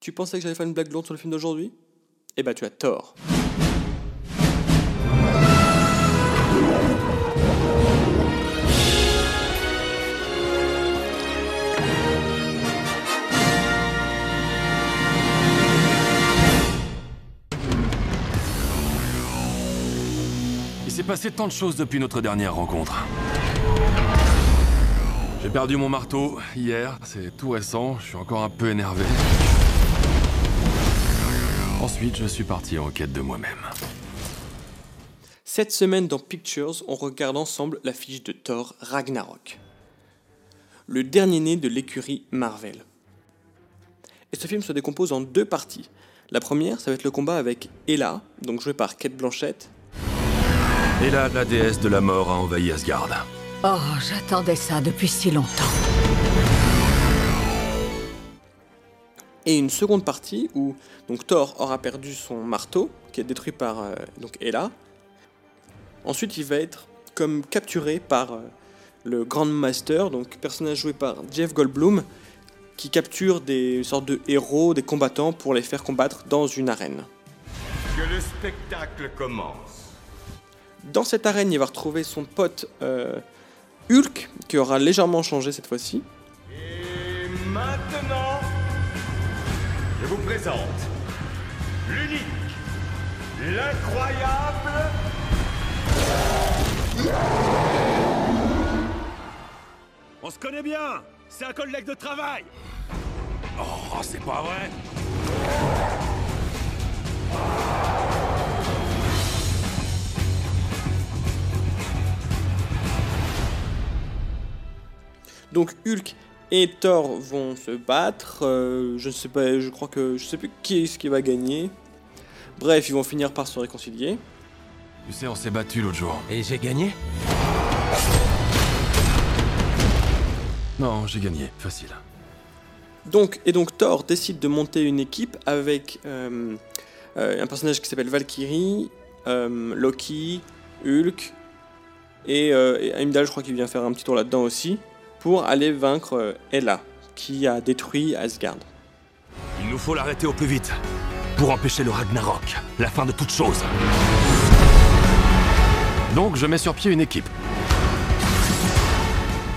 Tu pensais que j'allais faire une blague blonde sur le film d'aujourd'hui? Eh bah tu as tort. Il s'est passé tant de choses depuis notre dernière rencontre. J'ai perdu mon marteau hier, c'est tout récent, je suis encore un peu énervé. Ensuite, je suis parti en quête de moi-même. Cette semaine dans Pictures, on regarde ensemble l'affiche de Thor Ragnarok. Le dernier né de l'écurie Marvel. Et ce film se décompose en deux parties. La première, ça va être le combat avec Ella, donc jouée par Kate Blanchett, Et là, la déesse de la mort a envahi Asgard. Oh, j'attendais ça depuis si longtemps. Et une seconde partie où donc Thor aura perdu son marteau, qui est détruit par euh, donc Hela. Ensuite, il va être comme capturé par euh, le Grand Master, donc personnage joué par Jeff Goldblum, qui capture des sortes de héros, des combattants pour les faire combattre dans une arène. Que le spectacle commence. Dans cette arène, il va retrouver son pote euh, Hulk, qui aura légèrement changé cette fois-ci. Et maintenant, vous présente l'unique, l'incroyable On se connaît bien. C'est un collègue de travail. Oh, c'est pas vrai. Donc Hulk et Thor vont se battre. euh, je ne sais pas, je crois que je sais plus qui est-ce qui va gagner. Bref, ils vont finir par se réconcilier. Tu sais, on s'est battu l'autre jour. Et j'ai gagné? Non, j'ai gagné, facile. Donc et donc Thor décide de monter une équipe avec euh, euh, un personnage qui s'appelle Valkyrie, euh, Loki, Hulk et, euh, et Heimdall, je crois qu'il vient faire un petit tour là-dedans aussi pour aller vaincre euh, Hela qui a détruit Asgard. Il nous faut l'arrêter au plus vite. Pour empêcher le Ragnarok, la fin de toute chose. Donc, je mets sur pied une équipe.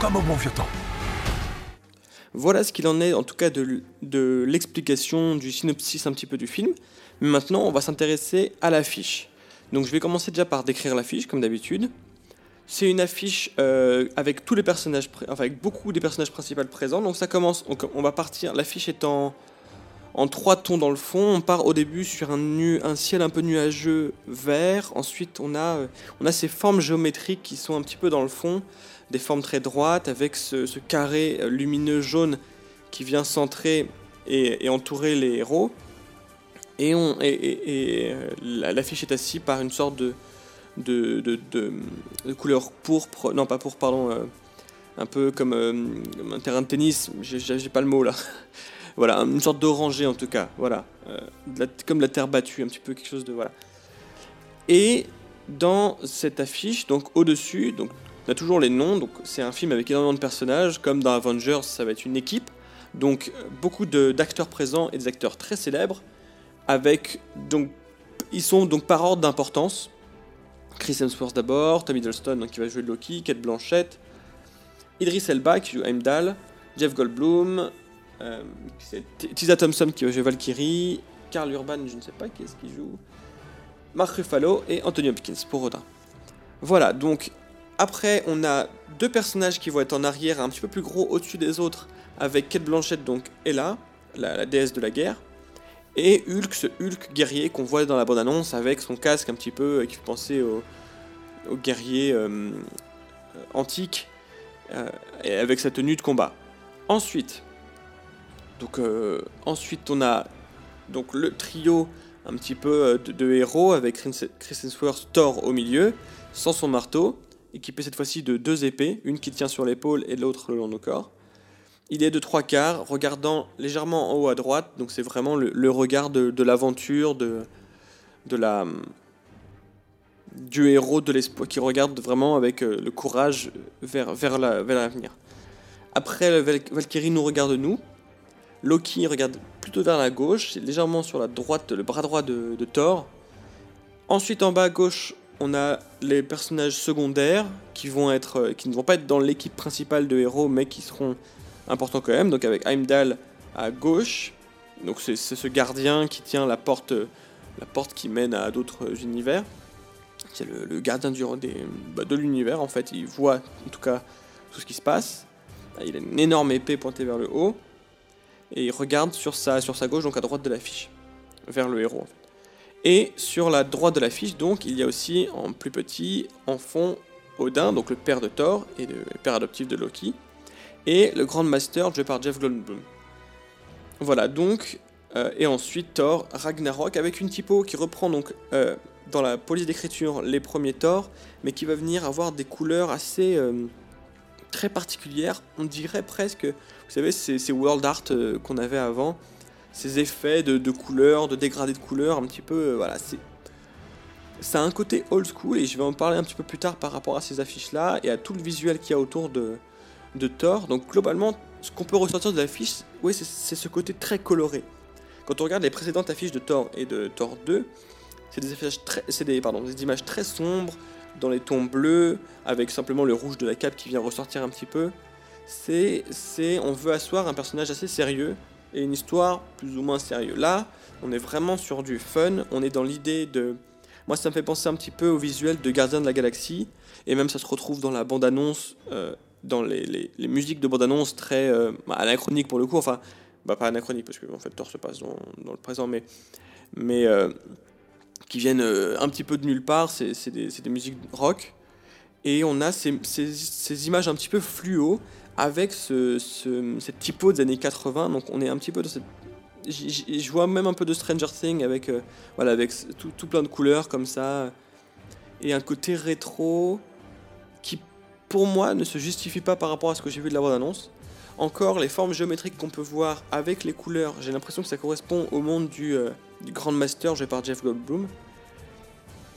Comme au bon vieux temps. Voilà ce qu'il en est en tout cas de, de l'explication du synopsis un petit peu du film. Mais maintenant, on va s'intéresser à l'affiche. Donc je vais commencer déjà par décrire l'affiche comme d'habitude. C'est une affiche euh, avec tous les personnages, enfin avec beaucoup des personnages principaux présents. Donc ça commence, on, on va partir, l'affiche est en, trois tons dans le fond. On part au début sur un, ciel un peu nuageux vert. Ensuite, on a, euh, on a ces formes géométriques qui sont un petit peu dans le fond des formes très droites avec ce, carré euh, lumineux jaune qui vient centrer et, entourer les héros. Et, on, et, et- et, la- l'affiche est assise par une sorte de, de, de, de- couleur pourpre, non pas pourpre, pardon, euh, un peu comme, euh, un terrain de tennis, j'ai- pas le mot là. voilà, une sorte d'orangé en tout cas, voilà. Euh, comme la terre battue, un petit peu quelque chose de. Voilà. Et dans cette affiche, donc au-dessus, donc on a toujours les noms, donc c'est un film avec énormément de personnages, comme dans Avengers, ça va être une équipe. Donc beaucoup d'acteurs présents et des acteurs très célèbres, avec donc ils sont donc par ordre d'importance. Chris Hemsworth d'abord, Tom Hiddleston donc, qui va jouer Loki, Kate Blanchett, Idris Elba qui joue Heimdall, Jeff Goldblum, euh, Tisa Thompson qui va jouer Valkyrie, Karl Urban, je ne sais pas qui est-ce qui joue, Mark Ruffalo et Anthony Hopkins pour Odin. Voilà, donc après, on a deux personnages qui vont être en arrière, un petit peu plus gros au-dessus des autres, avec Kate Blanchett, donc Ella, la, la déesse de la guerre, et Hulk, ce Hulk guerrier qu'on voit dans la bande-annonce avec son casque un petit peu qui fait penser au, guerrier euh, antique, euh, et avec sa tenue de combat. Ensuite, donc, euh, ensuite on a donc le trio un petit peu de, héros avec Chris Hemsworth, Thor au milieu, sans son marteau, équipé cette fois-ci de deux épées, une qui tient sur l'épaule et l'autre le long du corps. Il est de trois quarts, regardant légèrement en haut à droite, donc c'est vraiment le, regard de, l'aventure, de, du héros de l'espoir, qui regarde vraiment avec euh, le courage vers, vers la- vers l'avenir. Après, Val- Valkyrie nous regarde nous, Loki regarde plutôt vers la gauche, légèrement sur la droite, le bras droit de, Thor. Ensuite, en bas à gauche, on a les personnages secondaires euh, qui ne vont pas être dans l'équipe principale de héros, mais qui seront importants quand même. Donc avec Heimdall à gauche, donc c'est ce gardien qui tient la porte, la porte qui mène à d'autres univers. C'est le, gardien du, des- bah, de l'univers en fait. Il voit en tout cas tout ce qui se passe. Il a une énorme épée pointée vers le haut et il regarde sur sa, sur sa gauche, donc à droite de l'affiche, vers le héros. Et sur la droite de l'affiche, donc, il y a aussi en plus petit, en fond, Odin, donc le père de Thor et le père adoptif de Loki, et le Grand Master joué par Jeff Goldblum. Voilà, donc, euh, et ensuite Thor Ragnarok avec une typo qui reprend donc euh, dans la police d'écriture les premiers Thor, mais qui va venir avoir des couleurs assez euh, très particulières. On dirait presque, vous savez, ces, world art qu'on avait avant, ces effets de, de couleurs, de dégradés de couleurs, un petit peu, voilà, c'est ça a un côté old school et je vais en parler un petit peu plus tard par rapport à ces affiches là et à tout le visuel qu'il y a autour de, de Thor. Donc globalement, ce qu'on peut ressortir de l'affiche, oui, c'est- ce côté très coloré. Quand on regarde les précédentes affiches de Thor et de Thor 2, c'est des, des, des images très sombres, dans les tons bleus, avec simplement le rouge de la cape qui vient ressortir un petit peu. C'est, c'est, on veut asseoir un personnage assez sérieux et une histoire plus ou moins sérieuse. Là, on est vraiment sur du fun, on est dans l'idée de... Moi, ça me fait penser un petit peu au visuel de Gardien de la Galaxie, et même ça se retrouve dans la bande-annonce, euh, dans les, les- musiques de bande-annonce très euh, bah, anachroniques pour le coup, enfin, bah, pas anachroniques parce que en fait Thor se passe dans, dans le présent, mais, mais euh, qui viennent euh, un petit peu de nulle part, c'est des, des musiques rock, et on a ces, ces- ces images un petit peu fluo avec ce, ce- cette typo des années 80, donc on est un petit peu dans cette... Je vois même un peu de Stranger Things avec, voilà, avec tout, tout plein de couleurs comme ça, et un côté rétro qui, pour moi, ne se justifie pas par rapport à ce que j'ai vu de la bande-annonce. Encore, les formes géométriques qu'on peut voir avec les couleurs, j'ai l'impression que ça correspond au monde du, euh, Grand Master joué par Jeff Goldblum.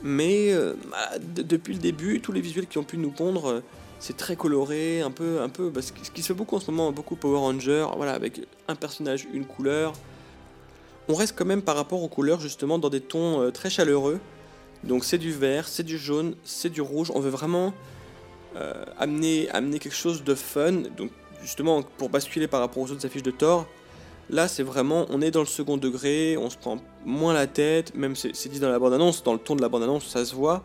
Mais euh, bah, depuis le début, tous les visuels qui ont pu nous pondre, euh, c'est très coloré, un peu, un peu, bah, ce qui se fait beaucoup en ce moment, beaucoup Power Ranger, voilà, avec un personnage, une couleur. On reste quand même par rapport aux couleurs justement dans des tons très chaleureux. Donc c'est du vert, c'est du jaune, c'est du rouge. On veut vraiment euh, amener, amener quelque chose de fun. Donc justement pour basculer par rapport aux autres affiches de Thor, là c'est vraiment, on est dans le second degré, on se prend moins la tête, même c'est dit dans la bande-annonce, dans le ton de la bande-annonce ça se voit.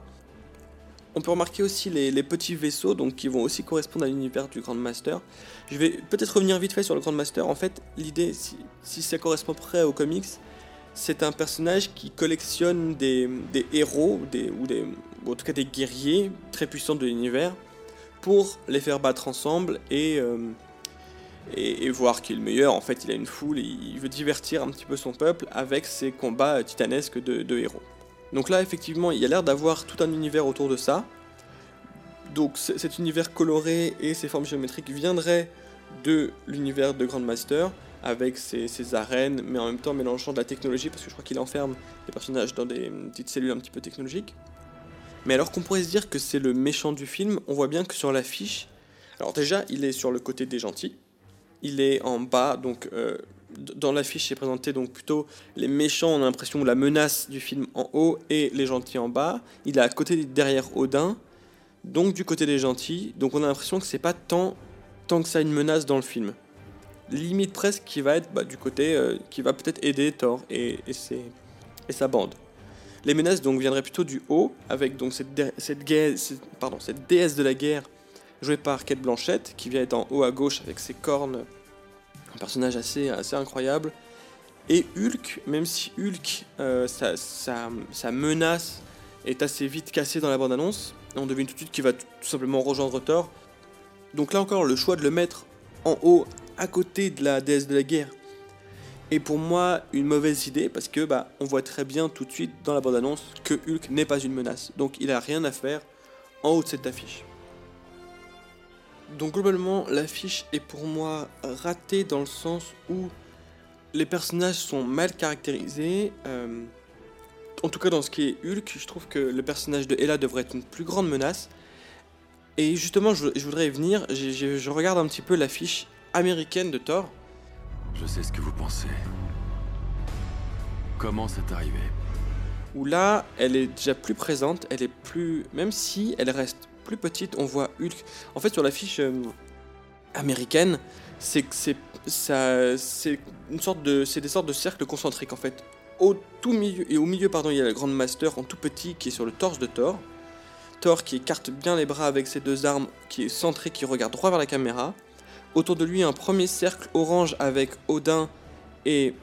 On peut remarquer aussi les, les petits vaisseaux donc qui vont aussi correspondre à l'univers du Grand Master. Je vais peut-être revenir vite fait sur le Grand Master. En fait, l'idée, si, si ça correspond près aux comics, c'est un personnage qui collectionne des, des héros, des, ou, des, ou en tout cas des guerriers très puissants de l'univers, pour les faire battre ensemble et, euh, et, voir qui est le meilleur. En fait, il a une foule et il veut divertir un petit peu son peuple avec ses combats titanesques de, héros. Donc là, effectivement, il y a l'air d'avoir tout un univers autour de ça. Donc cet univers coloré et ses formes géométriques viendraient de l'univers de Grandmaster avec ses, ses arènes, mais en même temps mélangeant de la technologie parce que je crois qu'il enferme les personnages dans des euh, petites cellules un petit peu technologiques. Mais alors qu'on pourrait se dire que c'est le méchant du film, on voit bien que sur l'affiche, alors déjà il est sur le côté des gentils, il est en bas, donc euh, dans l'affiche c'est présenté donc plutôt les méchants, on a l'impression la menace du film en haut et les gentils en bas. Il est à côté derrière Odin, donc du côté des gentils, donc on a l'impression que c'est pas tant, tant que ça une menace dans le film. Limite presque qui va être bah, du côté euh, qui va peut-être aider Thor et sa bande. Les menaces donc viendraient plutôt du haut avec cette, déesse de la guerre jouée par Kate Blanchett qui vient être en haut à gauche avec ses cornes, un personnage assez, incroyable. Et Hulk, même si Hulk, euh, sa, menace est assez vite cassée dans la bande-annonce, on devine tout de suite qu'il va tout simplement rejoindre Thor. Donc là encore, le choix de le mettre en haut, à côté de la déesse de la guerre, est pour moi une mauvaise idée parce que bah, on voit très bien tout de suite dans la bande-annonce que Hulk n'est pas une menace. Donc il a rien à faire en haut de cette affiche. Donc globalement, l'affiche est pour moi ratée dans le sens où les personnages sont mal caractérisés. euh, en tout cas, dans ce qui est Hulk, je trouve que le personnage de Hela devrait être une plus grande menace. Et justement, je, voudrais y venir. je regarde un petit peu l'affiche américaine de Thor. Je sais ce que vous pensez. Comment c'est arrivé? Où là, elle est déjà plus présente, elle est plus. Même si elle reste plus petite, on voit Hulk. En fait, sur l'affiche euh, américaine, c'est c'est de, c'est des sortes de cercles concentriques en fait. Au tout milieu et au milieu, pardon, il y a le Grand Master en tout petit qui est sur le torse de Thor. Thor qui écarte bien les bras avec ses deux armes, qui est centré, qui regarde droit vers la caméra. Autour de lui, un premier cercle orange avec Odin et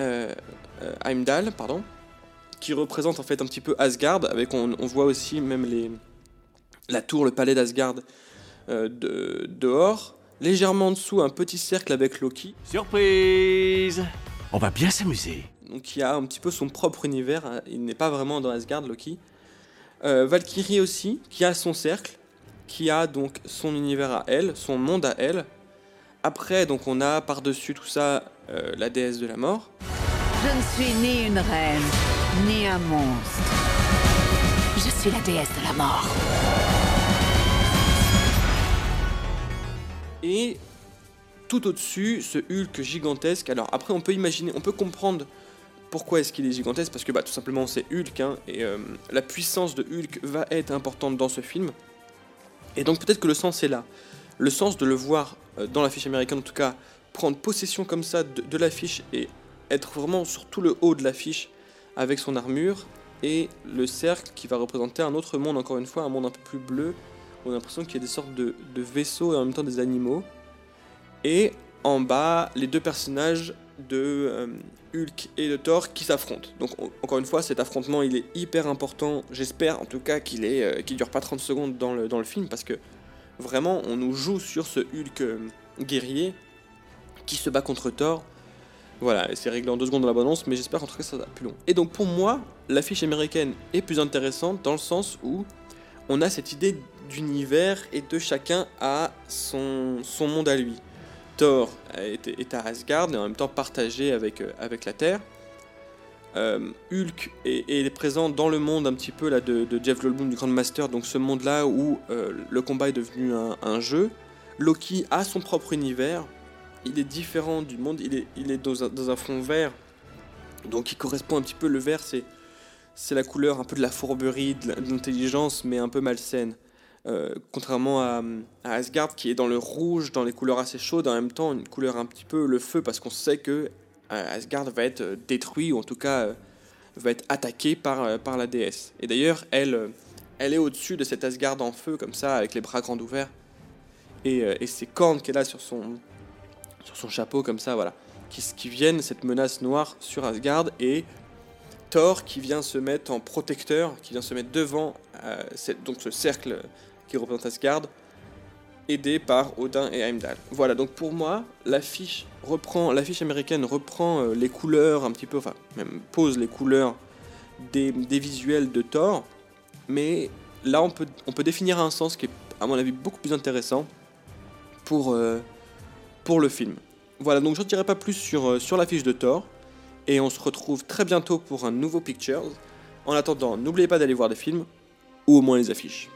euh, euh, Heimdall, pardon qui représente en fait un petit peu Asgard, avec on, voit aussi même les, la tour, le palais d'Asgard euh, de, dehors. Légèrement en dessous, un petit cercle avec Loki. Surprise On va bien s'amuser. Donc il a un petit peu son propre univers, hein. il n'est pas vraiment dans Asgard, Loki. Euh, Valkyrie aussi, qui a son cercle, qui a donc son univers à elle, son monde à elle. Après, donc on a par-dessus tout ça euh, la déesse de la mort. Je ne suis ni une reine, ni un monstre. Je suis la déesse de la mort. Et tout au-dessus, ce Hulk gigantesque. Alors après, on peut imaginer, on peut comprendre pourquoi est-ce qu'il est gigantesque, parce que bah, tout simplement c'est Hulk, hein, et euh, la puissance de Hulk va être importante dans ce film. Et donc peut-être que le sens est là. Le sens de le voir euh, dans l'affiche américaine, en tout cas, prendre possession comme ça de, de l'affiche et être vraiment sur tout le haut de l'affiche avec son armure et le cercle qui va représenter un autre monde, encore une fois, un monde un peu plus bleu. On a l'impression qu'il y a des sortes de, vaisseaux et en même temps des animaux. Et en bas, les deux personnages de euh, Hulk et de Thor qui s'affrontent. Donc encore une fois, cet affrontement, il est hyper important. J'espère en tout cas qu'il est, euh, dure pas 30 secondes dans le, dans le film parce que vraiment, on nous joue sur ce Hulk euh, guerrier qui se bat contre Thor voilà, c'est réglé en deux secondes dans la mais j'espère qu'en tout cas ça sera plus long. Et donc pour moi, l'affiche américaine est plus intéressante dans le sens où on a cette idée d'univers et de chacun a son, monde à lui. Thor est, à Asgard et en même temps partagé avec, euh, avec la Terre. Euh, Hulk est, présent dans le monde un petit peu là de, Jeff Goldblum du Grand Master, donc ce monde-là où euh, le combat est devenu un, jeu. Loki a son propre univers, il est différent du monde, il est, il est dans, un, dans un fond vert, donc il correspond un petit peu, le vert c'est, c'est la couleur un peu de la fourberie, de l'intelligence, mais un peu malsaine. Euh, contrairement à, Asgard qui est dans le rouge, dans les couleurs assez chaudes, en même temps une couleur un petit peu le feu parce qu'on sait que Asgard va être euh, détruit ou en tout cas va être attaqué par, par la déesse. Et d'ailleurs elle, elle est au-dessus de cet Asgard en feu comme ça avec les bras grands ouverts et, et ses cornes qu'elle a sur son, sur son chapeau comme ça, voilà, qui, qui viennent cette menace noire sur Asgard et Thor qui vient se mettre en protecteur, qui vient se mettre devant euh, donc ce cercle qui représente Asgard, aidé par Odin et Heimdall. Voilà, donc pour moi, l'affiche reprend, l'affiche américaine reprend euh, les couleurs un petit peu, enfin même pose les couleurs des, des, visuels de Thor, mais là on peut, on peut définir un sens qui est à mon avis beaucoup plus intéressant pour, euh, pour le film. Voilà, donc je ne dirai pas plus sur, euh, sur la fiche de Thor. Et on se retrouve très bientôt pour un nouveau Pictures. En attendant, n'oubliez pas d'aller voir des films, ou au moins les affiches.